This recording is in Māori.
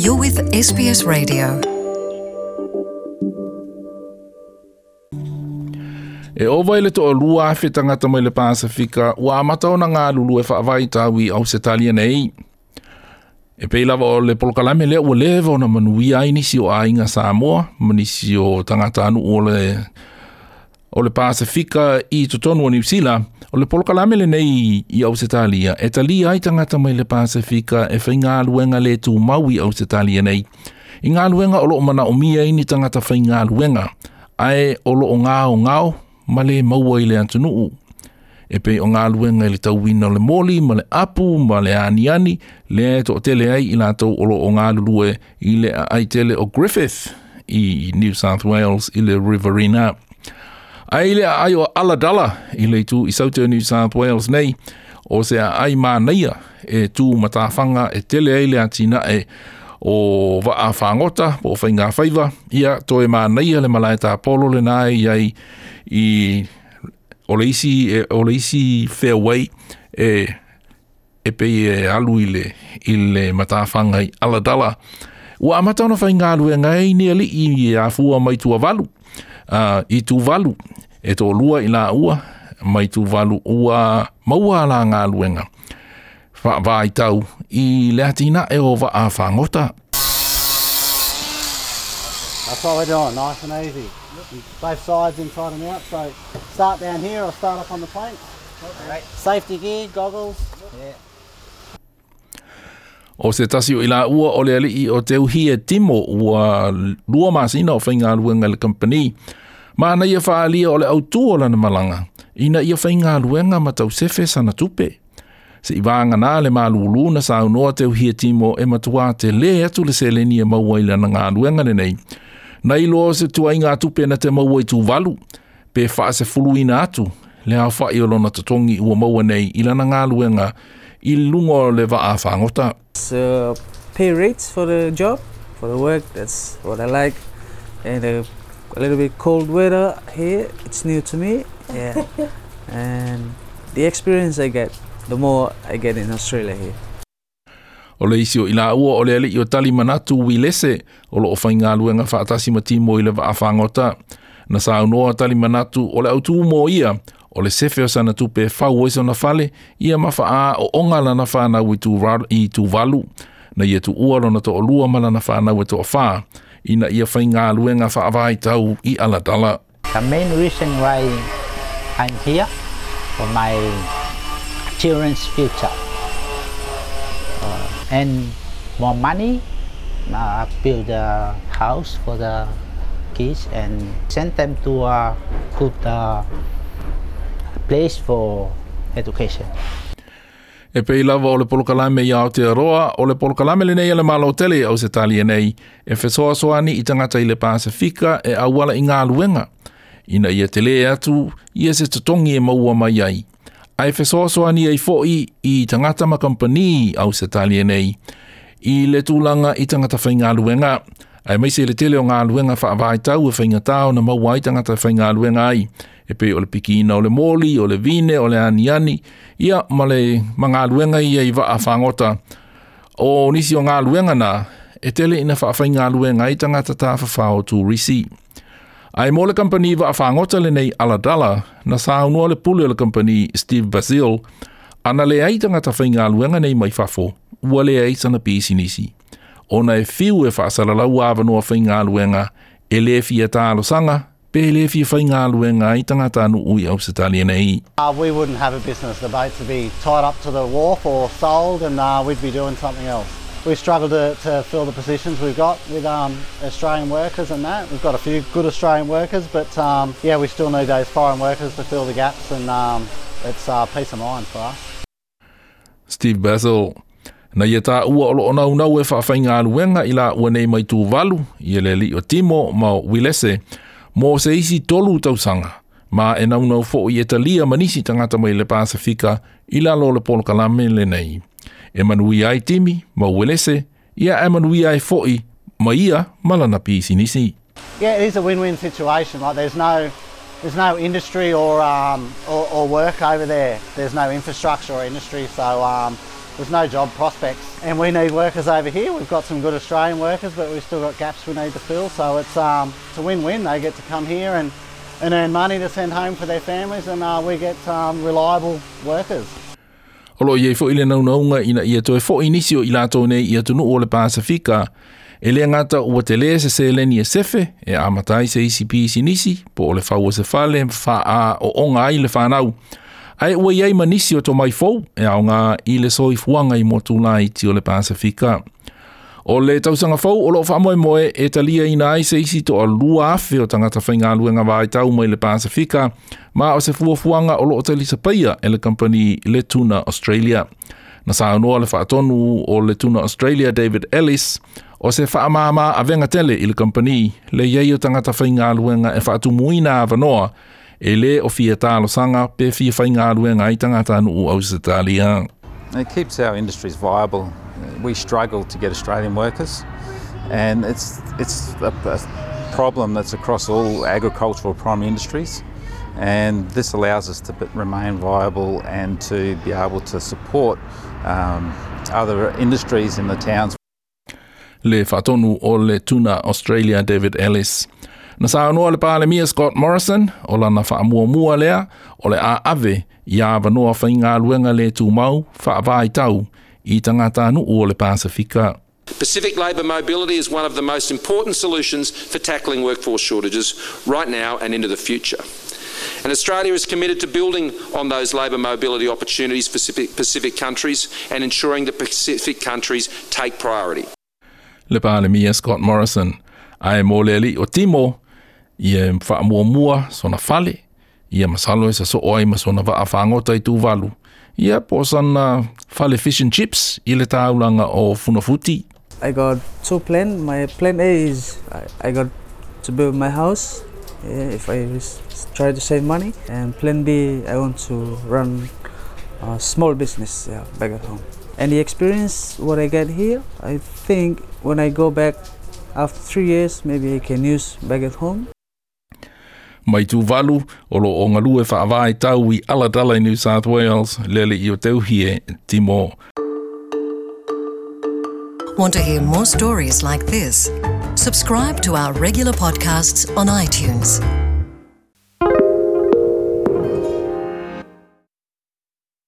You're with SBS Radio. E o vai le to lua fe tanga tamo le Pasifika, wa mata ona nga lulu e fa vai ta wi au se talia nei. E pei lava o le polkala me le o leva ona manuia ai ni si o ainga Samoa, manisi o tanga tanu o le o le Pasifika i Totonu o New o le polo kalamele nei i Ausetalia, e tali ai tangata mai le Pasifika e whai ngā luenga le tū mau i Ausetalia nei. I ngā luenga o loo mana o mia ini tangata whai ngā luenga, ae o loo ngā o ngāo, ma le maua i le antunuu. E pei o ngā luenga i le tau wina o le moli, ma le apu, ma le ani ani, le to o tele ai i lātou o loo ngā lulue i le ai o Griffith i New South Wales i le Riverina. Ai le ai o ala dala i le tu i South New South Wales nei, o se ai mānaia e tu matafanga e tele ai le atina e o va a fangota po fa inga faiva ia to e manai le malaita polo e, le nai ia i i oleisi e oleisi fairway e e pe e alu ile ile mata fanga i ala Ua u amata no fa alu e nga ni ali i a fu mai tu avalu uh, i tuvalu e tō lua i la ua mai tuvalu ua maua la ngā luenga fa vai tau i le atina e o va a whangota That's what we're doing, nice and easy. Yep. Both sides inside and out, so start down here, I'll start up on the plank. Okay. Safety gear, goggles. Yep. Yeah o se tasi o ila ua o le ali i o te uhi e timo ua lua masina o whainga luenga le company. Ma ana ia whaalia o le autu o lana malanga. Ina ia whainga luenga ma tau sefe sana tupe. Se i wanga nā le malulu na sa noa te uhi e timo e matua te le atu le seleni e maua ila na ngā luenga le nei. Na ilo o se tuai inga tupe na te maua i tu valu. Pe wha se fulu ina atu. Le hawha i olona tatongi ua maua nei ila na ngā luenga le i lungo le wa āwhāngota. So, pay rates for the job, for the work, that's what I like. And uh, a little bit cold weather here, it's new to me. Yeah. And the experience I get, the more I get in Australia here. O le isi o ila ua o le ali i o tali manatu wi lese o lo o fai ngā luenga wha atasi ma timo le wa āwhāngota. Na sā unoa tali manatu o le autu mō ia, o le sefe o sana tupe fau oise ona fale ia mafa a o onga lana whanau i, i tu valu na ia tu uaro na to o lua ma lana whanau e to o whaa ina ia whai ngā luenga whaavai tau i ala dala. The main reason why I'm here for my children's future uh, and more money I uh, build a house for the kids and send them to a good uh, uh place for education. E pei lava o le polokalame i Aotearoa, o le polokalame le nei ele malo tele au se tali nei, e whesoa soani i tangata i le Pasifika e awala i ngā luenga. Ina ia tele atu, ia se tatongi e maua mai ai. A e whesoa soani ai fo'i i tangata ma kampani au se tali nei, i le tūlanga i tangata whai ngā luenga. Ai mai se le tele o ngā luenga wha avai tau e whai ngā tau na maua i tangata whai ngā luenga ai e pe o le pikina o le moli o le vine o le aniani ia ma le magaluega ia i vaa fagota o nisi o galuega na e tele ina faafai galuega ai tagata tafafao tourisi ae mo le kampani vaafagota lenei aladala na saunua o le pulu o le kampani steve basil ana le ai leai tagata faigaluega nei mai fafo ua leai sana pisinisi ona e fiu e faasalalau avanoa faigaluega e lē fia sanga, Pe le fi whainga luenga i tangata anu ui Australia nei. Uh, we wouldn't have a business. The boats would be tied up to the wharf or sold and uh, we'd be doing something else. We struggle to, to fill the positions we've got with um, Australian workers and that. We've got a few good Australian workers, but um, yeah, we still need those foreign workers to fill the gaps and um, it's uh, peace of mind for us. Steve Basil. Na ia tā ua o loo nau e whawhainga aluenga i la ua nei mai tū walu i ele li o timo ma wilese mo se isi tolu tausanga, ma e naunau fo i e talia manisi tangata mai le Pasifika i la lo le polo kalame le nei. E manui ai timi, ma uelese, ia e manui ai fo i, ma ia malana pisi nisi. Yeah, it is a win-win situation. Like there's no, there's no industry or, um, or, or work over there. There's no infrastructure or industry, so um, there's no job prospects. And we need workers over here. We've got some good Australian workers, but we've still got gaps we need to fill. So it's, um, it's a win-win. They get to come here and, and earn money to send home for their families, and uh, we get um, reliable workers. Olo ye fo ile nau naunga ina ia toe fo inisio i lato nei ia tunu o le Pasifika, e le ngata ua te lea se se leni e sefe, e amatai se isi pisi po o le fau se fale, fa a o onga ai le whanau. Ai ua iei manisi o to mai fau, e au ngā i le soi fuanga i motu la i ti o le Pasifika. O le tausanga fau, o loo whamoe moe e talia i nai se isi to a lua afe o tangata whainga luenga vai tau mai le Pasifika, ma o se fua fuanga o loo tali sa paia e le company Le Tuna Australia. Na sa anua le whaatonu o Le Tuna Australia David Ellis, o se whaamama a venga tele i le company le iei o tangata whainga luenga e whaatumuina a vanoa, E le o fia tālo sanga pe fia whainga i tangata anu It keeps our industries viable. We struggle to get Australian workers and it's, it's a, a problem that's across all agricultural primary industries and this allows us to remain viable and to be able to support um, other industries in the towns. Le fatonu o le tuna Australia David Ellis. Na sa anua le pāle mia Scott Morrison o lana wha mua lea o le a ave i a luenga le tū mau wha tau i tangata anu o le Pasifika. Pacific labour mobility is one of the most important solutions for tackling workforce shortages right now and into the future. And Australia is committed to building on those labour mobility opportunities for Pacific countries and ensuring that Pacific countries take priority. Le pāle mia Scott Morrison, ae mō o timo ia eh, eh, e faamuamua sona fale ia ma e sasoo ai ma sona vaafagota i tuvalu eh, ia po sana fale fish and chips i le tāulaga o funafuti I got two plan. My plan A is I, got to build my house if I try to save money. And plan B, I want to run a small business yeah, back at home. And the experience what I get here, I think when I go back after three years, maybe I can use back at home. mai tu valu o lo o ngalu e whaavai tau i ala dalai New South Wales lele i o teuhie timo. Want to hear more stories like this? Subscribe to our regular podcasts on iTunes.